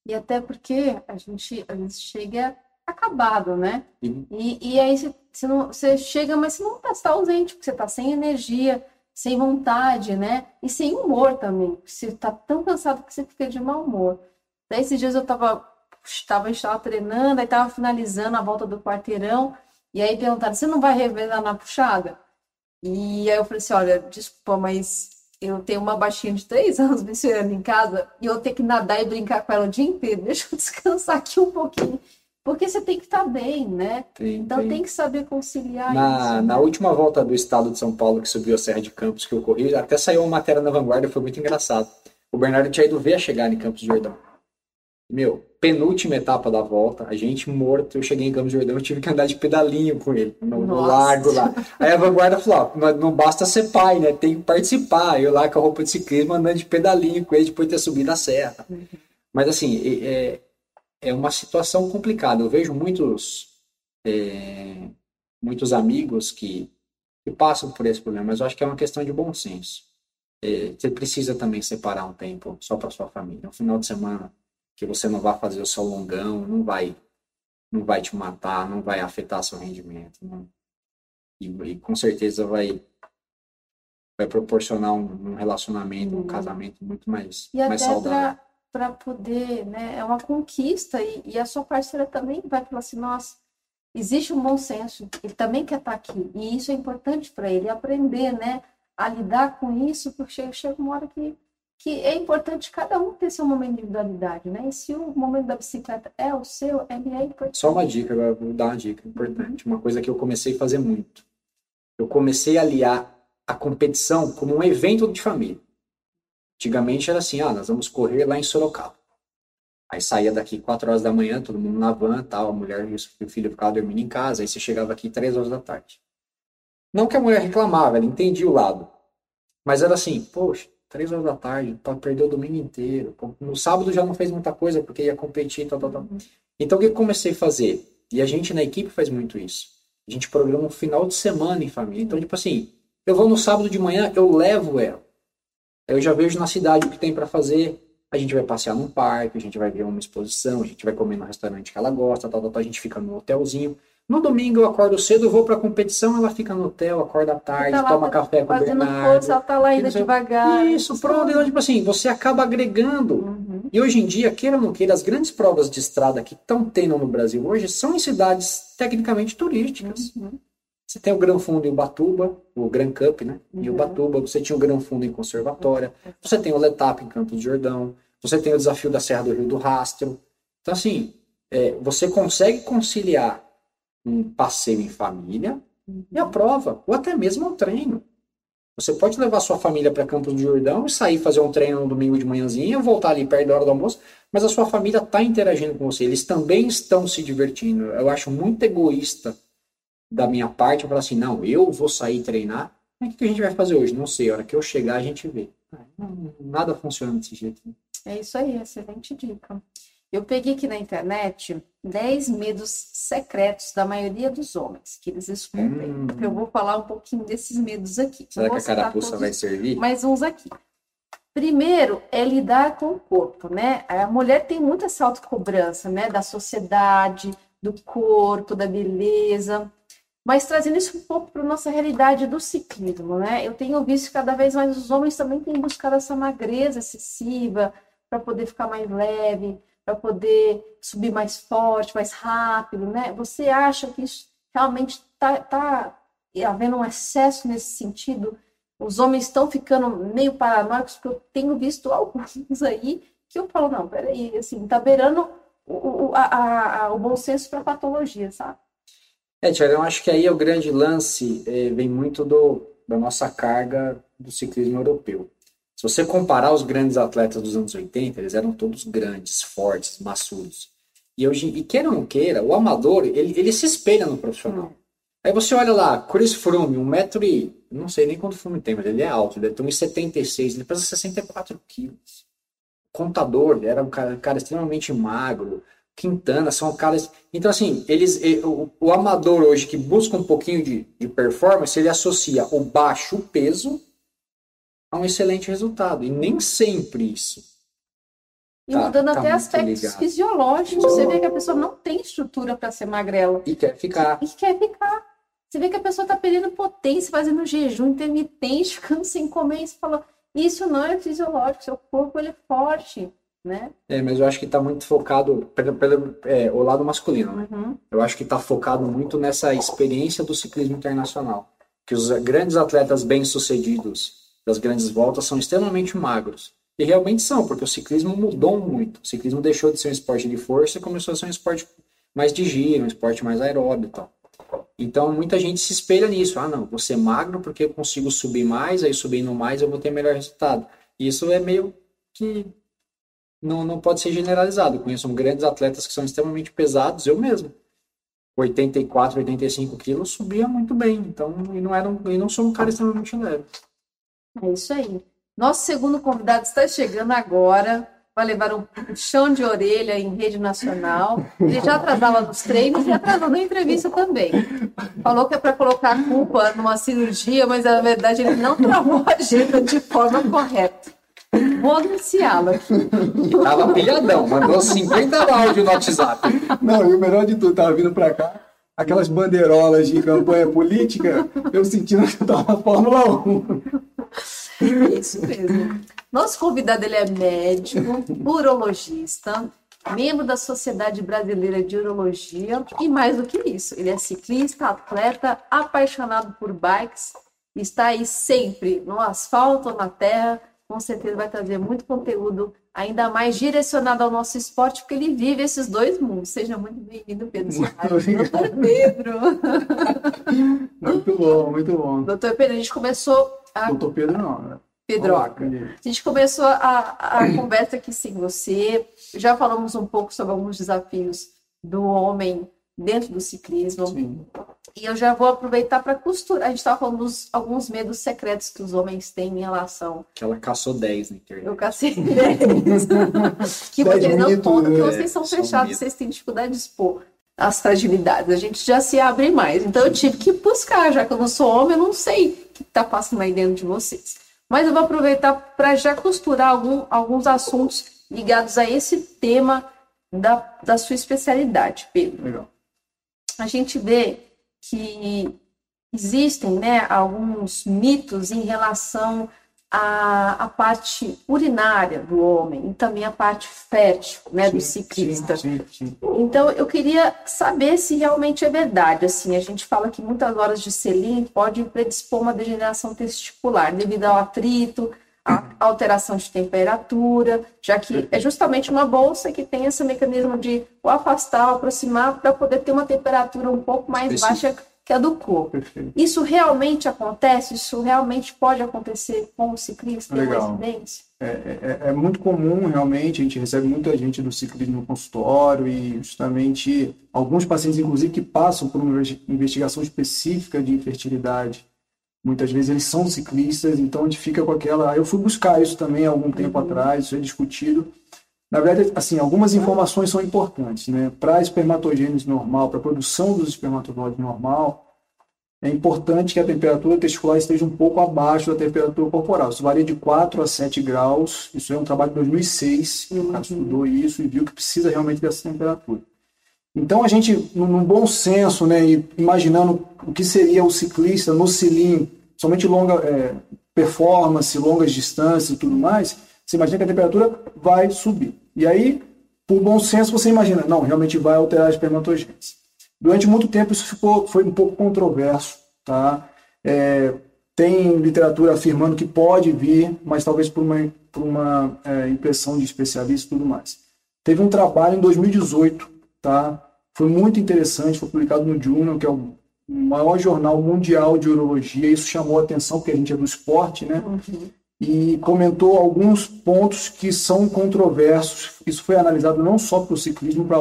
E até porque a gente, a gente chega acabado, né? E, E, e aí você, você, não, você chega, mas você não tá, você tá ausente, porque você tá sem energia, sem vontade, né? E sem humor também. Você tá tão cansado que você fica de mau humor. Daí esses dias eu tava, tava, a gente tava treinando, aí tava finalizando a volta do quarteirão, e aí perguntaram, você não vai revezar na puxada? E aí eu falei assim, olha, desculpa, mas eu tenho uma baixinha de três anos me esperando em casa, e eu tenho que nadar e brincar com ela o dia inteiro, deixa eu descansar aqui um pouquinho. Porque você tem que estar bem, né? tem, Então tem. tem que saber conciliar Na, isso. né? na última volta do estado de São Paulo, que subiu a Serra de Campos, que eu corri, até saiu uma matéria na Vanguarda, foi muito engraçado. O Bernardo tinha ido ver a chegada em Campos do Jordão. Meu, penúltima etapa da volta, a gente morto, eu cheguei em Campos do Jordão, eu tive que andar de pedalinho com ele, no, no largo lá. Aí a Vanguarda falou, ó, não, basta ser pai, né, tem que participar. Eu lá com a roupa de ciclismo, andando de pedalinho com ele, depois de ter subido a serra. Mas assim, é, é uma situação complicada. Eu vejo muitos, é, muitos amigos que, que passam por esse problema, mas eu acho que é uma questão de bom senso. É, você precisa também separar um tempo só para sua família. Um final de semana que você não vai fazer o seu longão, não vai, não vai te matar, não vai afetar seu rendimento. não. E, e com certeza vai, vai proporcionar um, um relacionamento, um casamento muito mais, E mais saudável. para poder, né? É uma conquista e, e a sua parceira também vai falar assim, nossa, existe um bom senso, ele também quer estar aqui e isso é importante para ele aprender, né? A lidar com isso, porque chega, chega uma hora que, que é importante cada um ter seu momento de individualidade, né? E se o momento da bicicleta é o seu, ele é importante. Só uma dica, agora vou dar uma dica importante, uma coisa que eu comecei a fazer muito. Eu comecei a aliar a competição como um evento de família. Antigamente era assim, ah, nós vamos correr lá em Sorocaba. Aí saía daqui 4 horas da manhã, todo mundo na van, tal, a mulher e o filho ficavam dormindo em casa, aí você chegava aqui 3 horas da tarde. Não que a mulher reclamava, ela entendia o lado. Mas era assim, poxa, 3 horas da tarde, tá, perdeu o domingo inteiro. No sábado já não fez muita coisa porque ia competir, tal, tal, tal. Então o que eu comecei a fazer? E a gente na equipe faz muito isso. A gente programa um final de semana em família. Então, tipo assim, eu vou no sábado de manhã, eu levo ela. Eu já vejo na cidade o que tem para fazer. A gente vai passear num parque, a gente vai ver uma exposição, a gente vai comer no restaurante que ela gosta, tal, tal, tal. A gente fica no hotelzinho. No domingo eu acordo cedo, eu vou pra competição, ela fica no hotel, acorda à tarde, Tá toma café com o Bernardo. força, ela tá lá ainda Isso, devagar. Isso, pronto. Então, tipo assim, você acaba agregando. Uhum. E hoje em dia, queira ou não queira, as grandes provas de estrada que estão tendo no Brasil hoje são em cidades tecnicamente turísticas. Uhum. Você tem o Gran Fundo em Ubatuba, o Gran Cup, né? Em Uhum. Ubatuba, você tinha o Gran Fundo em Conservatória, você tem o Letap em Campos do Jordão, você tem o desafio da Serra do Rio do Rastro. Então, assim, é, você consegue conciliar um passeio em família e a prova, ou até mesmo um treino. Você pode levar sua família para Campos do Jordão e sair fazer um treino no domingo de manhãzinha, voltar ali perto da hora do almoço, mas a sua família está interagindo com você, eles também estão se divertindo. Eu acho muito egoísta da minha parte eu falar assim, não, eu vou sair treinar, mas o que a gente vai fazer hoje? Não sei, a hora que eu chegar a gente vê. Nada funciona desse jeito. É isso aí, excelente dica. Eu peguei aqui na internet 10 medos secretos da maioria dos homens que eles escondem. Hum. Eu vou falar um pouquinho desses medos aqui. Será que a carapuça vai servir? Mas uns aqui. Primeiro é lidar com o corpo, né? A mulher tem muita essa autocobrança, né? Da sociedade, do corpo, da beleza. Mas trazendo isso um pouco para nossa realidade do ciclismo, né? Eu tenho visto que cada vez mais os homens também têm buscado essa magreza excessiva para poder ficar mais leve, para poder subir mais forte, mais rápido, né? Você acha que isso realmente está tá havendo um excesso nesse sentido? Os homens estão ficando meio paranoicos, porque eu tenho visto alguns aí que eu falo, não, peraí, assim, tá beirando o, o, a- a- o bom senso para patologia, sabe? É, Tiago, eu acho que aí o grande lance eh, vem muito do, da nossa carga do ciclismo europeu. Se você comparar os grandes atletas dos anos 80, eles eram todos grandes, fortes, maçudos. E hoje, e queira ou não queira, o amador, ele, ele se espelha no profissional. Aí você olha lá, Chris Froome, um metro e... Não sei nem quanto Froome tem, mas ele é alto, ele tem 1,76, ele pesa 64 quilos. Contador, ele era um cara, cara extremamente magro. Quintana, são caras... Então, assim, eles, o, o amador hoje que busca um pouquinho de, de performance, ele associa o baixo peso a um excelente resultado. E nem sempre isso. E Tá- mudando tá até aspectos ligado. fisiológicos. Você vê que a pessoa não tem estrutura para ser magrela. E quer ficar. E quer ficar. Você vê que a pessoa tá perdendo potência, fazendo jejum intermitente, ficando sem comer. E você fala, isso não é fisiológico, seu corpo ele é forte, né? É, mas eu acho que está muito focado pelo, pelo é, o lado masculino, né? Uhum. Eu acho que está focado muito nessa experiência do ciclismo internacional. Que os grandes atletas bem-sucedidos das grandes voltas são extremamente magros. E realmente são, porque o ciclismo mudou muito. O ciclismo deixou de ser um esporte de força e começou a ser um esporte mais de giro, um esporte mais aeróbio e tal. Então muita gente se espelha nisso. Ah, não, vou ser magro porque eu consigo subir mais, aí subindo mais eu vou ter melhor resultado. Isso é meio que não, não pode ser generalizado. Conheço grandes atletas que são extremamente pesados, eu mesmo. 84, 85 quilos, subia muito bem. Então, e não, era um, e não sou um cara extremamente leve. É isso aí. Nosso segundo convidado está chegando agora. Vai levar um puxão de orelha em rede nacional. Ele já atrasava nos treinos e atrasou na entrevista também. Falou que é para colocar a culpa numa cirurgia, mas na verdade ele não travou a agenda de forma correta. Vou anunciá-lo aqui. E tava pilhadão, mandou 50 áudios no WhatsApp. Não, e o melhor de tudo, tava vindo pra cá, aquelas bandeirolas de campanha política, eu sentindo que eu tava na Fórmula 1. Isso mesmo. Nosso convidado ele é médico, urologista, membro da Sociedade Brasileira de Urologia e mais do que isso, ele é ciclista, atleta, apaixonado por bikes, está aí sempre no asfalto ou na terra, com certeza vai trazer muito conteúdo ainda mais direcionado ao nosso esporte, porque ele vive esses dois mundos. Seja muito bem-vindo, Pedro Muito Soares. Doutor Pedro. Muito bom, muito bom. Doutor Pedro, a gente começou a Doutor Pedro não, né? Pedroca. A gente começou a, a conversa aqui sem você. Já falamos um pouco sobre alguns desafios do homem dentro do ciclismo. Sim. E eu já vou aproveitar para costurar. A gente estava falando dos alguns medos secretos que os homens têm em relação. Que ela caçou 10 na internet. Eu cacei deles. que Dez vocês não contam, que né? vocês são São fechados, vocês têm dificuldade de expor as fragilidades. A gente já se abre mais. Então eu tive que buscar, já que eu não sou homem, eu não sei o que está passando aí dentro de vocês. Mas eu vou aproveitar para já costurar algum- alguns assuntos ligados a esse tema da, da sua especialidade, Pedro Legal. a gente vê que existem né, alguns mitos em relação à, à parte urinária do homem e também a parte fértil né, do Sim, ciclista. Sim, sim. Então, eu queria saber se realmente é verdade. Assim, a gente fala que muitas horas de selim pode predispor uma degeneração testicular devido ao atrito, à alteração de temperatura, já que é justamente uma bolsa que tem esse mecanismo de o afastar, o aproximar, para poder ter uma temperatura um pouco mais Específica. baixa que a do corpo. Perfeito. Isso realmente acontece? Isso realmente pode acontecer com o ciclista em um Legal. acidente? É, é- é muito comum, realmente, a gente recebe muita gente do ciclismo no consultório e justamente alguns pacientes, inclusive, que passam por uma investi- investigação específica de infertilidade. Muitas vezes eles são ciclistas, então a gente fica com aquela. Eu fui buscar isso também há algum tempo atrás, isso é discutido. Na verdade, assim, algumas informações são importantes, né? Para espermatogênese normal, para a produção dos espermatozoides normal, é importante que a temperatura testicular esteja um pouco abaixo da temperatura corporal. Isso varia de 4 a 7 graus. Isso é um trabalho de 2006. O cara estudou isso e viu que precisa realmente dessa temperatura. Então, a gente, num bom senso, né, e imaginando o que seria o ciclista no cilindro, somente longa é, performance, longas distâncias e tudo mais, você imagina que a temperatura vai subir. E aí, por bom senso, você imagina, não, realmente vai alterar a espermatogênese. Durante muito tempo isso ficou, foi um pouco controverso, tá? É, tem literatura afirmando que pode vir, mas talvez por uma, por uma é, impressão de especialista e tudo mais. Teve um trabalho em 2018, tá? Foi muito interessante, foi publicado no Journal, que é o maior jornal mundial de urologia. Isso chamou a atenção, porque a gente é do esporte, né? E comentou alguns pontos que são controversos. Isso foi analisado não só para o ciclismo, pra,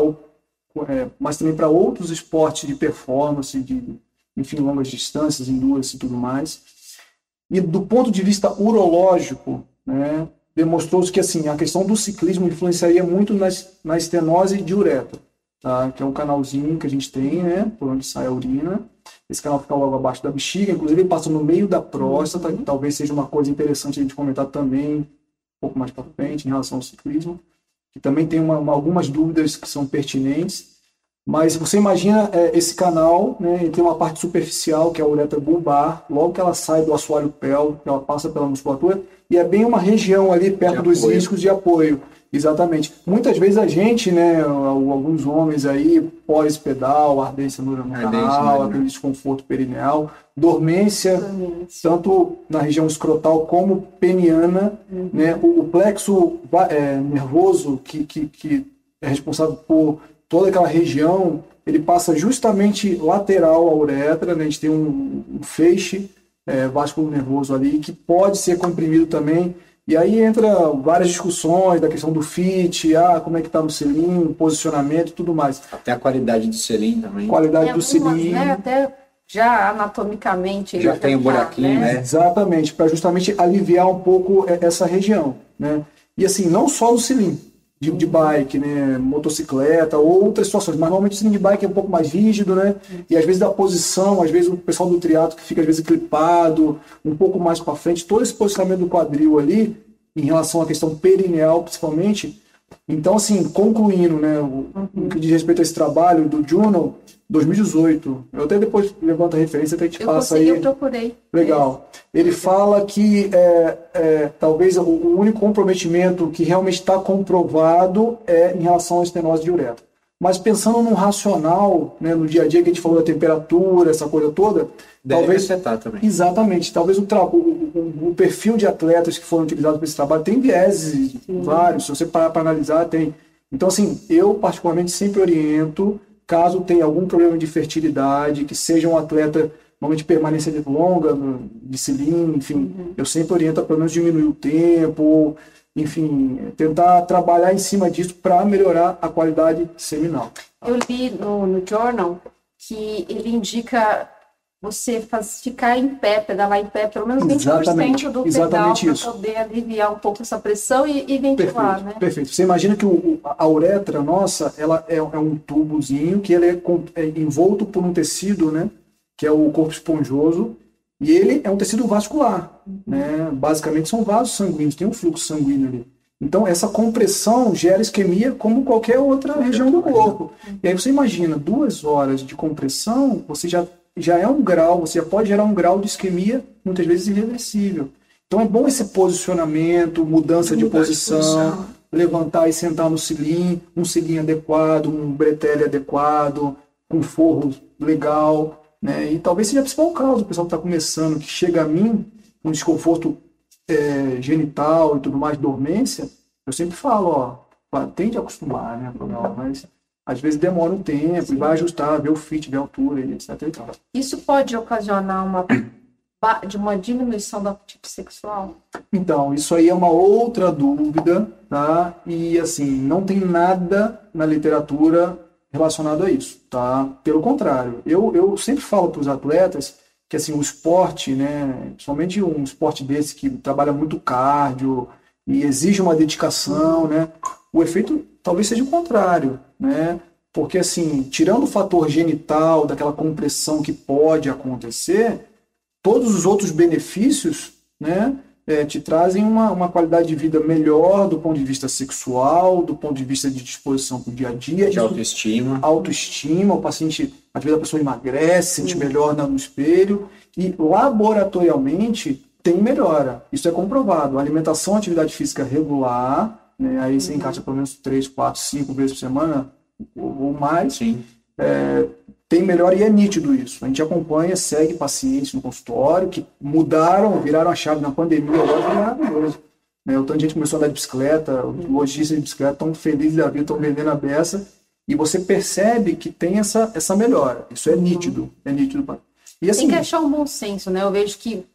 é, mas também para outros esportes de performance, de enfim, longas distâncias, endurance e tudo mais. E do ponto de vista urológico, né, demonstrou-se que assim, a questão do ciclismo influenciaria muito nas, na estenose de uretra, tá? que é um canalzinho que a gente tem, né, por onde sai a urina. Esse canal fica logo abaixo da bexiga, inclusive ele passa no meio da próstata, que talvez seja uma coisa interessante a gente comentar também um pouco mais para frente em relação ao ciclismo, que também tem uma- uma- algumas dúvidas que são pertinentes. Mas você imagina é, esse canal, né, ele tem uma parte superficial, que é a uretra bulbar, logo que ela sai do assoalho pélvico, ela passa pela musculatura, e é bem uma região ali perto De dos apoio. iscos de apoio. Exatamente. Muitas vezes a gente, né, al- alguns homens aí, pós-pedal, ardência no canal, no aquele desconforto perineal, dormência, tanto na região escrotal como peniana, né? O, o plexo é, nervoso que, que, que é responsável por toda aquela região, ele passa justamente lateral à uretra, né? A gente tem um, um feixe é, vascular nervoso ali que pode ser comprimido também. E aí entra várias discussões da questão do fit, ah, como é que tá no selim, posicionamento e tudo mais. Até a qualidade do selim também. Qualidade Tem do algumas, selim. né, até já anatomicamente. Já tem o tá, buraquinho, né? Exatamente, para justamente aliviar um pouco e- essa região, né? E assim, não só no selim de, de bike, né, motocicleta ou outras situações, mas normalmente o de bike é um pouco mais rígido, né? E às vezes da posição, às vezes o pessoal do triatlo que fica às vezes clipado, um pouco mais para frente, todo esse posicionamento do quadril ali, em relação à questão perineal principalmente. Então, assim, concluindo, né, o, o que diz respeito a esse trabalho do Juno 2018, eu até depois levanto a referência, até te Eu passa consegui, aí. eu procurei. Legal. Ele fala que é, é, talvez o, o único comprometimento que realmente está comprovado é em relação à estenose de uretra. Mas pensando no racional, né, no dia a dia que a gente falou da temperatura, essa coisa toda, Deve talvez afetar também. Exatamente. Talvez o, tra- o, o- o perfil de atletas que foram utilizados para esse trabalho tem vieses vários. Se você parar para analisar, tem. Então, assim, eu particularmente sempre oriento, caso tenha algum problema de fertilidade, que seja um atleta normalmente permanência de longa, de cilindro, enfim, eu sempre oriento a pelo menos diminuir o tempo, enfim, tentar trabalhar em cima disso para melhorar a qualidade seminal. Eu li no, no journal que ele indica você faz, ficar em pé, pedalar em pé, pelo menos 20% Exatamente, do pedal para poder aliviar um pouco essa pressão e, e ventilar, Perfeito, né? perfeito. Você imagina que o- a uretra nossa, ela é, é um tubozinho que ele é, é envolto por um tecido, né? Que é o corpo esponjoso, e ele é um tecido vascular, né? Basicamente são vasos sanguíneos, tem um fluxo sanguíneo ali. Então essa compressão gera isquemia como qualquer outra região do corpo. E aí você imagina duas horas de compressão, você já já é um grau, você já pode gerar um grau de isquemia muitas vezes irreversível. Então é bom esse posicionamento, mudança de Mudar de posição, posição. levantar e sentar no cilim, um cilim adequado, um bretelle adequado, com forro legal, né? E talvez seja a principal causa, o pessoal que está começando, que chega a mim com desconforto é, genital e tudo mais, dormência, eu sempre falo, ó, pá, tende a acostumar, né, Bruno? mas às vezes demora um tempo, e vai ajustar, ver o fit, ver a altura, etc. Isso pode ocasionar uma, de uma diminuição do apetite sexual? Então, isso aí é uma outra dúvida, tá? E assim, não tem nada na literatura relacionado a isso, tá? Pelo contrário, eu, eu sempre falo para os atletas que assim, o esporte, né, principalmente um esporte desse que trabalha muito cardio e exige uma dedicação, né? O efeito talvez seja o contrário, né? Porque assim, tirando o fator genital, daquela compressão que pode acontecer, todos os outros benefícios, né, eh, te trazem uma, uma qualidade de vida melhor do ponto de vista sexual, do ponto de vista de disposição para o dia a dia, De autoestima. autoestima, o paciente, às vezes a pessoa emagrece, se sente melhor no espelho, e laboratorialmente tem melhora. Isso é comprovado. Alimentação, atividade física regular, né, aí você encaixa pelo menos 3, 4, 5 vezes por semana ou, mais, Sim. tem melhor e é nítido isso. A gente acompanha, segue pacientes no consultório que mudaram, viraram a chave na pandemia, agora foi maravilhoso. Né? O tanto de gente começou a andar de bicicleta, os lojistas de bicicleta estão felizes da vida, estão vendendo a beça. E você percebe que tem essa, essa melhora. Isso é nítido. É nítido. E assim, Tem que achar um bom senso, né? Eu vejo que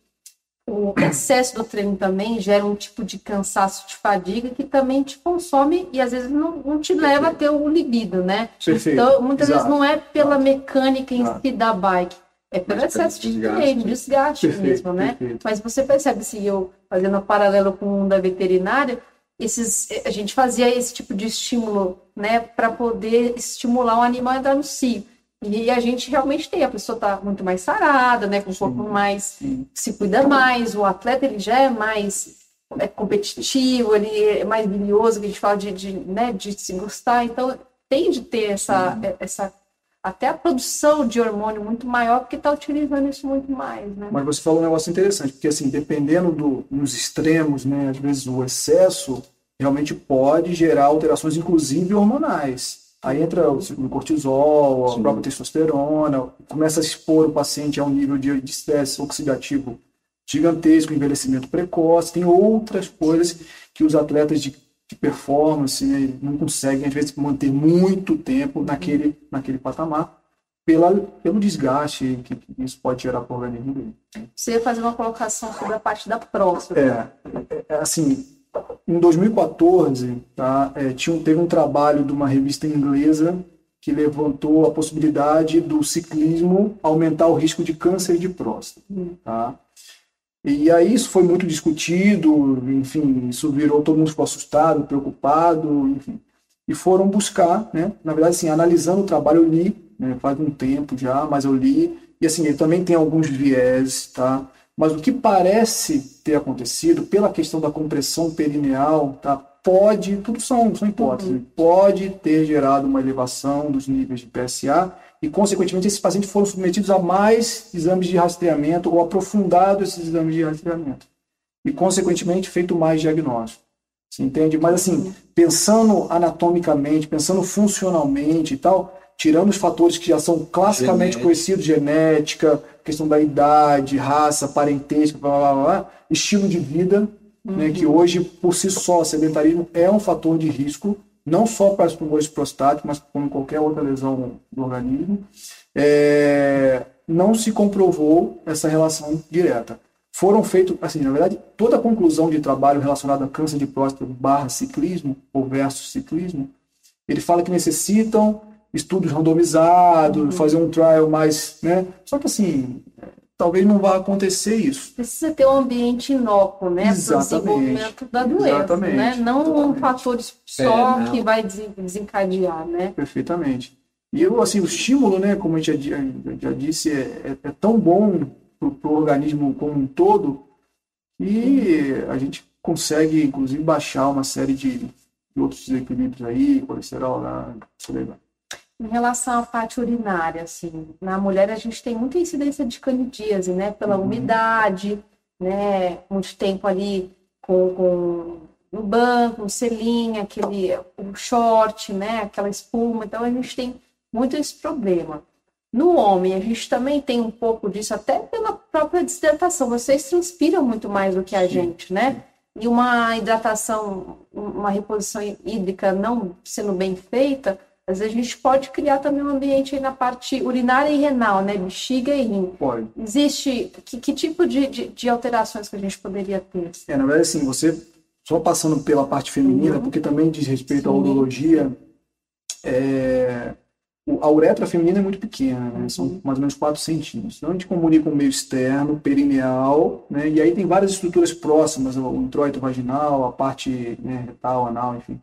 o excesso do treino também gera um tipo de cansaço, de fadiga, que também te consome e às vezes não, não te leva a ter o libido, né? perfeito. Então, muitas vezes Exato. não é pela mecânica em Exato. si da bike, é pelo Mas excesso de desgaste. treino, desgaste Perfeito, mesmo, né? Mas você percebe, assim, eu fazendo um paralelo com o mundo da veterinária, esses, a gente fazia esse tipo de estímulo, né, para poder estimular o animal a entrar no cio. E a gente realmente tem, a pessoa está muito mais sarada, né, com o corpo mais, Sim. se cuida mais, o atleta ele já é mais é competitivo, ele é mais bilioso, que a gente fala de, de, né, de se gostar, então tem de ter essa, essa até a produção de hormônio muito maior, porque está utilizando isso muito mais, né? Mas você falou um negócio interessante, porque assim, dependendo do, dos extremos, né, às vezes o excesso realmente pode gerar alterações, inclusive hormonais. Aí entra o cortisol, a Sim. própria testosterona, começa a expor o paciente a um nível de de estresse oxidativo gigantesco, envelhecimento precoce, tem outras coisas que os atletas de, de performance né, não conseguem, às vezes, manter muito tempo naquele, naquele patamar, pela, pelo desgaste que, que isso pode gerar para o organismo dele. Você ia fazer uma colocação sobre a parte da próstata. É, é, é, assim, em 2014, tá, é, tinha, teve um trabalho de uma revista inglesa que levantou a possibilidade do ciclismo aumentar o risco de câncer de próstata. Tá? E aí isso foi muito discutido, enfim, isso virou, todo mundo ficou assustado, preocupado, enfim. E foram buscar, né? Na verdade, assim, analisando o trabalho, eu li, né, faz um tempo já, mas eu li, e assim, ele também tem alguns viés, tá? Mas o que parece ter acontecido, pela questão da compressão perineal, tá? Pode, tudo são, são hipóteses, pode ter gerado uma elevação dos níveis de PSA e, consequentemente, esses pacientes foram submetidos a mais exames de rastreamento ou aprofundados esses exames de rastreamento. E, consequentemente, feito mais diagnóstico. Você entende? Mas, assim, pensando anatomicamente, pensando funcionalmente e tal, tirando os fatores que já são classicamente Genética. conhecidos, genética, questão da idade, raça, parentesco, blá, blá, blá, estilo de vida, né, que hoje, por si só, o sedentarismo é um fator de risco, não só para os tumores prostáticos, mas como qualquer outra lesão do organismo, é, não se comprovou essa relação direta. Foram feitos, assim, na verdade, toda a conclusão de trabalho relacionado a câncer de próstata barra ciclismo, ou versus ciclismo, ele fala que necessitam estudos randomizados, fazer um trial mais, né? Só que assim, talvez não vá acontecer isso. Precisa ter um ambiente inócuo, né? Para o desenvolvimento da doença, Exatamente. né? Não um Exatamente. fator só É, que vai desen- desencadear, né? Perfeitamente. E eu, assim, o estímulo, né, como a gente já, já disse, é, é- é tão bom para o organismo como um todo que a gente consegue, inclusive, baixar uma série de, de outros desequilíbrios aí, colesterol lá, aí vai. Em relação à parte urinária, assim, na mulher a gente tem muita incidência de candidíase, né? Pela Uhum. umidade, né? Muito tempo ali com, com no banco, no selinho, aquele o short, né? Aquela espuma. Então a gente tem muito esse problema. No homem, a gente também tem um pouco disso, até pela própria desidratação. Vocês transpiram muito mais do que a gente, né? E uma hidratação, uma reposição hídrica não sendo bem feita, a gente pode criar também um ambiente aí na parte urinária e renal, né? Bexiga e rim. Pode. Existe que, que tipo de, de, de alterações que a gente poderia ter? É, na verdade, assim, você, só passando pela parte feminina, Uhum. porque também diz respeito à Sim. urologia, é, a uretra feminina é muito pequena, né? São Uhum. mais ou menos 4 centímetros. Então, a gente comunica o meio externo, perineal, né? E aí tem várias estruturas próximas, o introito vaginal, a parte né, retal, anal, enfim.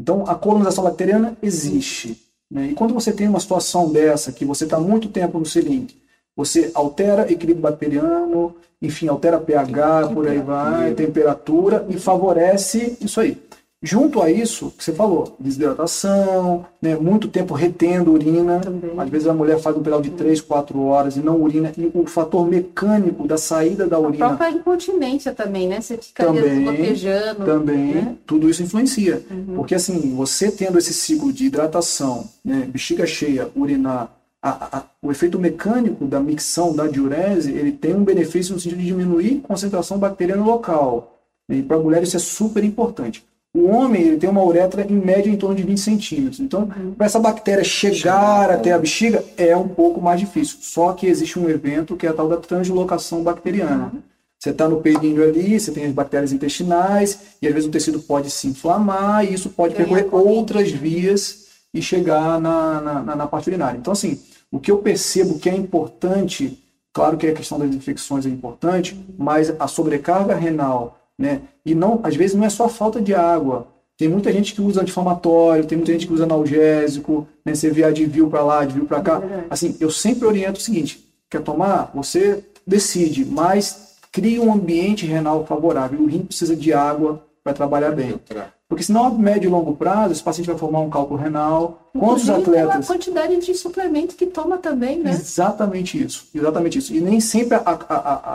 Então, a colonização bacteriana existe. Né? E quando você tem uma situação dessa, que você está muito tempo no cilindro, você altera equilíbrio bacteriano, enfim, altera pH, por aí vai, temperatura, e favorece isso aí. Junto a isso, que você falou, desidratação, né, muito tempo retendo urina. Também. Às vezes a mulher faz um pedal de 3, 4 horas e não urina. E o fator mecânico da saída da A urina própria incontinência também, né? Você fica Também, gotejando. também, né? tudo isso influencia. Uhum. Porque assim, você tendo esse ciclo de hidratação, né, bexiga cheia, urinar, a- a- o efeito mecânico da micção da diurese, ele tem um benefício no sentido de diminuir a concentração bacteriana local. E para a mulher isso é super importante. O homem ele tem uma uretra em média em torno de 20 centímetros. Então, para essa bactéria chegar até a bexiga é um pouco mais difícil. Só que existe um evento que é a tal da translocação bacteriana. Você está no peidinho ali, você tem as bactérias intestinais, e às vezes o tecido pode se inflamar, e isso pode percorrer outras vias e chegar na, na, na- na parte urinária. Então, assim, o que eu percebo que é importante, claro que a questão das infecções é importante, mas a sobrecarga renal, né? E não, às vezes não é só falta de água. Tem muita gente que usa anti-inflamatório, tem muita gente que usa analgésico, né? Você vê Advil para lá, Advil para cá. Verdade. Assim, eu sempre oriento o seguinte: quer tomar? Você decide, mas crie um ambiente renal favorável. O rim precisa de água para trabalhar bem. Porque senão, a médio e longo prazo, esse paciente vai formar um cálculo renal. Quantos Inclusive pela atletas? quantidade de suplemento que toma também, né? Exatamente isso, exatamente isso. E nem sempre a, a,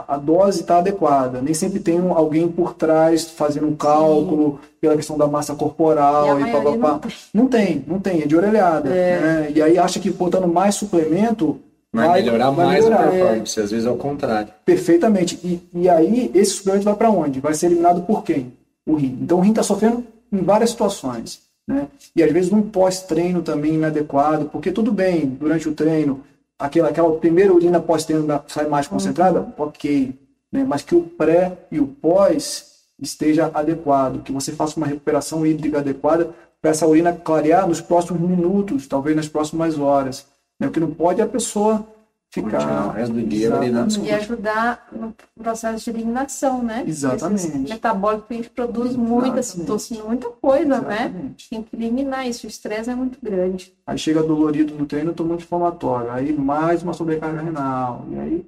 a, a dose está adequada, nem sempre tem um- alguém por trás fazendo um cálculo pela questão da massa E a corporal e, maioria papapá. não tem. Não tem, não tem, é de orelhada. né? E aí acha que botando mais suplemento Vai, melhorar vai mais melhorar. a performance, às vezes é o contrário. Perfeitamente. E, e aí, esse suplemento vai para onde? Vai ser eliminado por quem? O rim. Então, o rim está sofrendo em várias situações. Né? E às vezes, num pós-treino também inadequado, porque tudo bem, durante o treino, aquela, aquela primeira urina pós-treino sai mais concentrada, ok. Né? Mas que o pré e o pós esteja adequado, que você faça uma recuperação hídrica adequada para essa urina clarear nos próximos minutos, talvez nas próximas horas. Né? O que não pode é a pessoa ficar. Continuar o resto do dia Exatamente. E ajudar no processo de eliminação, né? Exatamente. Esse metabólico que a gente produz muita Exatamente. citocina, muita coisa, né? Exatamente. Tem que eliminar isso, o estresse é muito grande. Aí chega dolorido no treino, toma anti-inflamatório. Aí mais uma sobrecarga renal. E aí.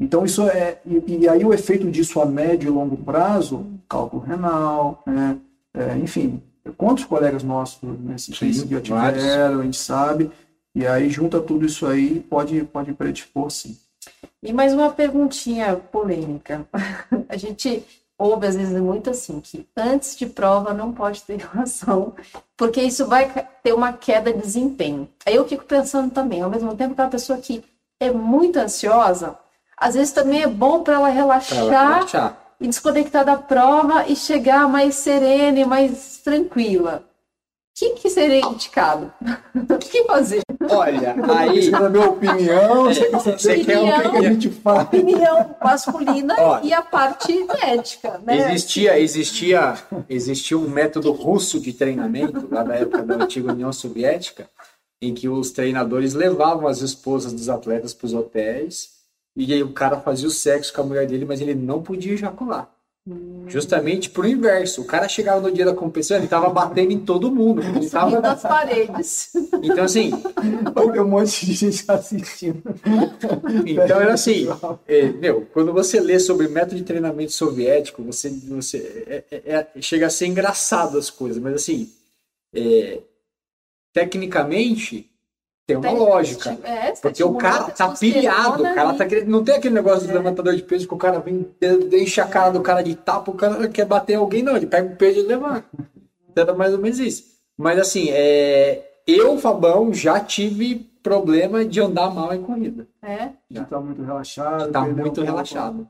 Então isso é. E, e aí o efeito disso a médio e longo prazo, cálculo renal, né? É, enfim, quantos colegas nossos nesse Sim, já vários. tiveram, a gente sabe. E aí junta tudo isso aí, pode, pode predispor sim. E mais uma perguntinha polêmica. A gente ouve às vezes muito assim, que antes de prova não pode ter relação, porque isso vai ter uma queda de desempenho. Aí eu fico pensando também, ao mesmo tempo que uma pessoa que é muito ansiosa, às vezes também é bom para ela Pra relaxar ela relaxar. e desconectar da prova e chegar mais serena e mais tranquila. O que, que seria indicado? O que fazer? Olha, aí. quer saber a opinião, você quer saber Você quer o que, que a gente faz. Opinião masculina Ó. e a parte médica, né? Existia, existia, existia um método russo de treinamento, lá da época da antiga União Soviética, em que os treinadores levavam as esposas dos atletas para os hotéis e aí o cara fazia o sexo com a mulher dele, mas ele não podia ejacular. Justamente pro inverso. O cara chegava no dia da competição, ele tava batendo em todo mundo. Ele tava... as paredes. Então, assim, Tem um monte de gente assistindo. Então era assim, é, meu, quando você lê sobre método de treinamento soviético, você, você é- é- é- chega a ser engraçado as coisas, mas assim, é, tecnicamente tem uma lógica. É, Porque o cara tá pilhado, o cara tá querendo. Não tem aquele negócio do levantador de peso que o cara vem, de- enche a cara do cara de tapa, o cara quer bater alguém, não, ele pega o peso e levanta. Então era mais ou menos isso. Mas assim, é, eu, Fabão, já tive problema de andar mal em corrida. É, Já tá muito relaxado. Tá muito um pouco. relaxado.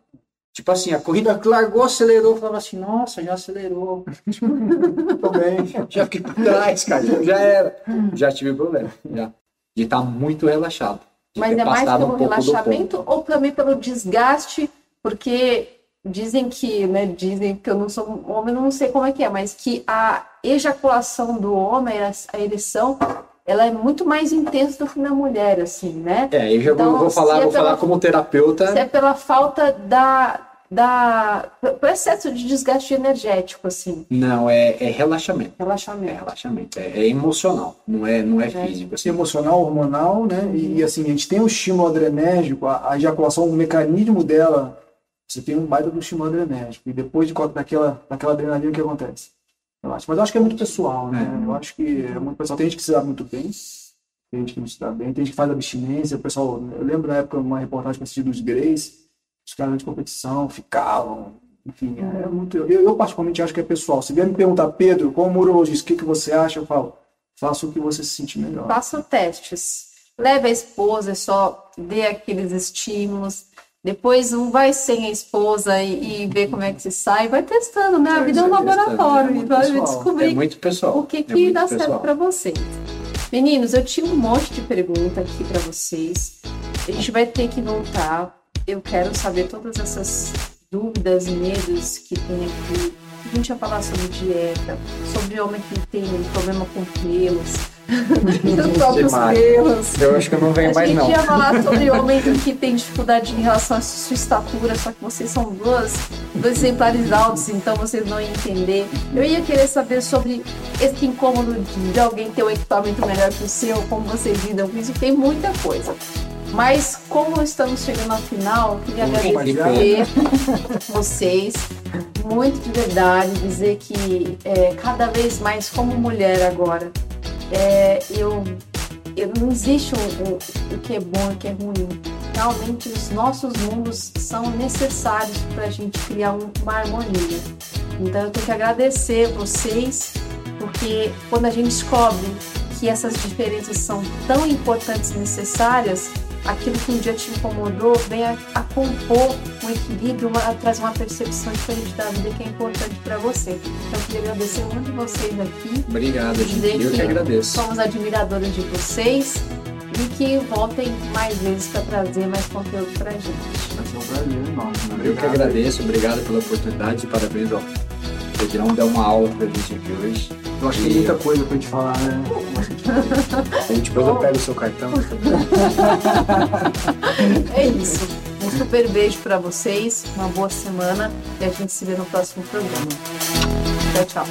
Tipo assim, a corrida largou, acelerou, falava assim, nossa, já acelerou. Tô bem. Já fiquei pra trás, cara, já- já era. Já tive problema, já. De estar muito relaxado. Mas é mais pelo um relaxamento ou também pelo desgaste, porque dizem que, né, dizem que eu não sou homem, não sei como é que é, mas que a ejaculação do homem, a ereção, ela é muito mais intensa do que na mulher, assim, né? É, eu já vou- Então, vou falar, é vou pela- falar como terapeuta. Se é pela falta da, da pelo excesso de desgaste energético, assim, Não, é, é relaxamento. É relaxamento. relaxamento. É, é emocional, não é, não é É. físico. Assim. emocional, hormonal, né? E, e, assim, a gente tem o estímulo adrenérgico, a, a ejaculação, o mecanismo dela, você tem um baita do estímulo adrenérgico. E depois de, daquela, daquela adrenalina, o que acontece? Relaxa. Mas eu acho que é muito pessoal, né? Eu acho que é muito pessoal. Tem gente que se dá muito bem, tem gente que não se dá bem, tem gente que faz abstinência. O pessoal, eu lembro na época uma reportagem que eu assisti dos Greys, os caras de competição ficavam. Enfim, é muito. Eu, eu particularmente acho que é pessoal. Se vier me perguntar, Pedro, como urologista, o que, que você acha? Eu falo, faça o que você se sentir melhor. Façam testes. Leve a esposa, só dê aqueles estímulos. Depois um vai sem a esposa e, e ver como é que se sai, vai testando, né? A É, vida é um testando, laboratório é e muito vai pessoal. descobrir É muito pessoal. o que, é que muito dá certo pessoal. para vocês. Meninos, eu tinha um monte de pergunta aqui para vocês. A gente vai ter que voltar. Eu quero saber todas essas dúvidas, medos que tem aqui. A gente vai falar sobre dieta, sobre homem que tem problema com pelos, os pelos. Eu acho que eu não venho A mais gente não. ia falar sobre homem que tem dificuldade em relação à sua estatura, só que vocês são duas, dois exemplares altos, então vocês não iam entender. Eu ia querer saber sobre esse incômodo de, de alguém ter um equipamento melhor que o seu, como vocês lidam com isso, tem muita coisa. Mas como estamos chegando ao final, eu queria agradecer vocês muito de verdade, dizer que é, cada vez mais como mulher agora, é, eu eu- não existe o, o- o que é bom e o que é ruim. Realmente, os nossos mundos são necessários para a gente criar um- uma harmonia. Então, eu tenho que agradecer vocês, porque quando a gente descobre que essas diferenças são tão importantes e necessárias, aquilo que um dia te incomodou vem a, a compor um equilíbrio, uma, a trazer uma percepção diferente da vida que é importante para você. Então, eu queria agradecer muito vocês aqui. Obrigado, gente. Eu que agradeço. Somos admiradores de vocês e que voltem mais vezes para trazer mais conteúdo pra gente. Vai ser um prazer enorme. Eu que agradeço, obrigado pela oportunidade e parabéns, ó. O Pedrão deu uma aula pra gente aqui hoje. Eu acho que tem muita coisa pra gente falar, né? Aí depois eu pego o seu cartão. É isso. Um super beijo para vocês, uma boa semana e a gente se vê no próximo programa. Tchau, tchau.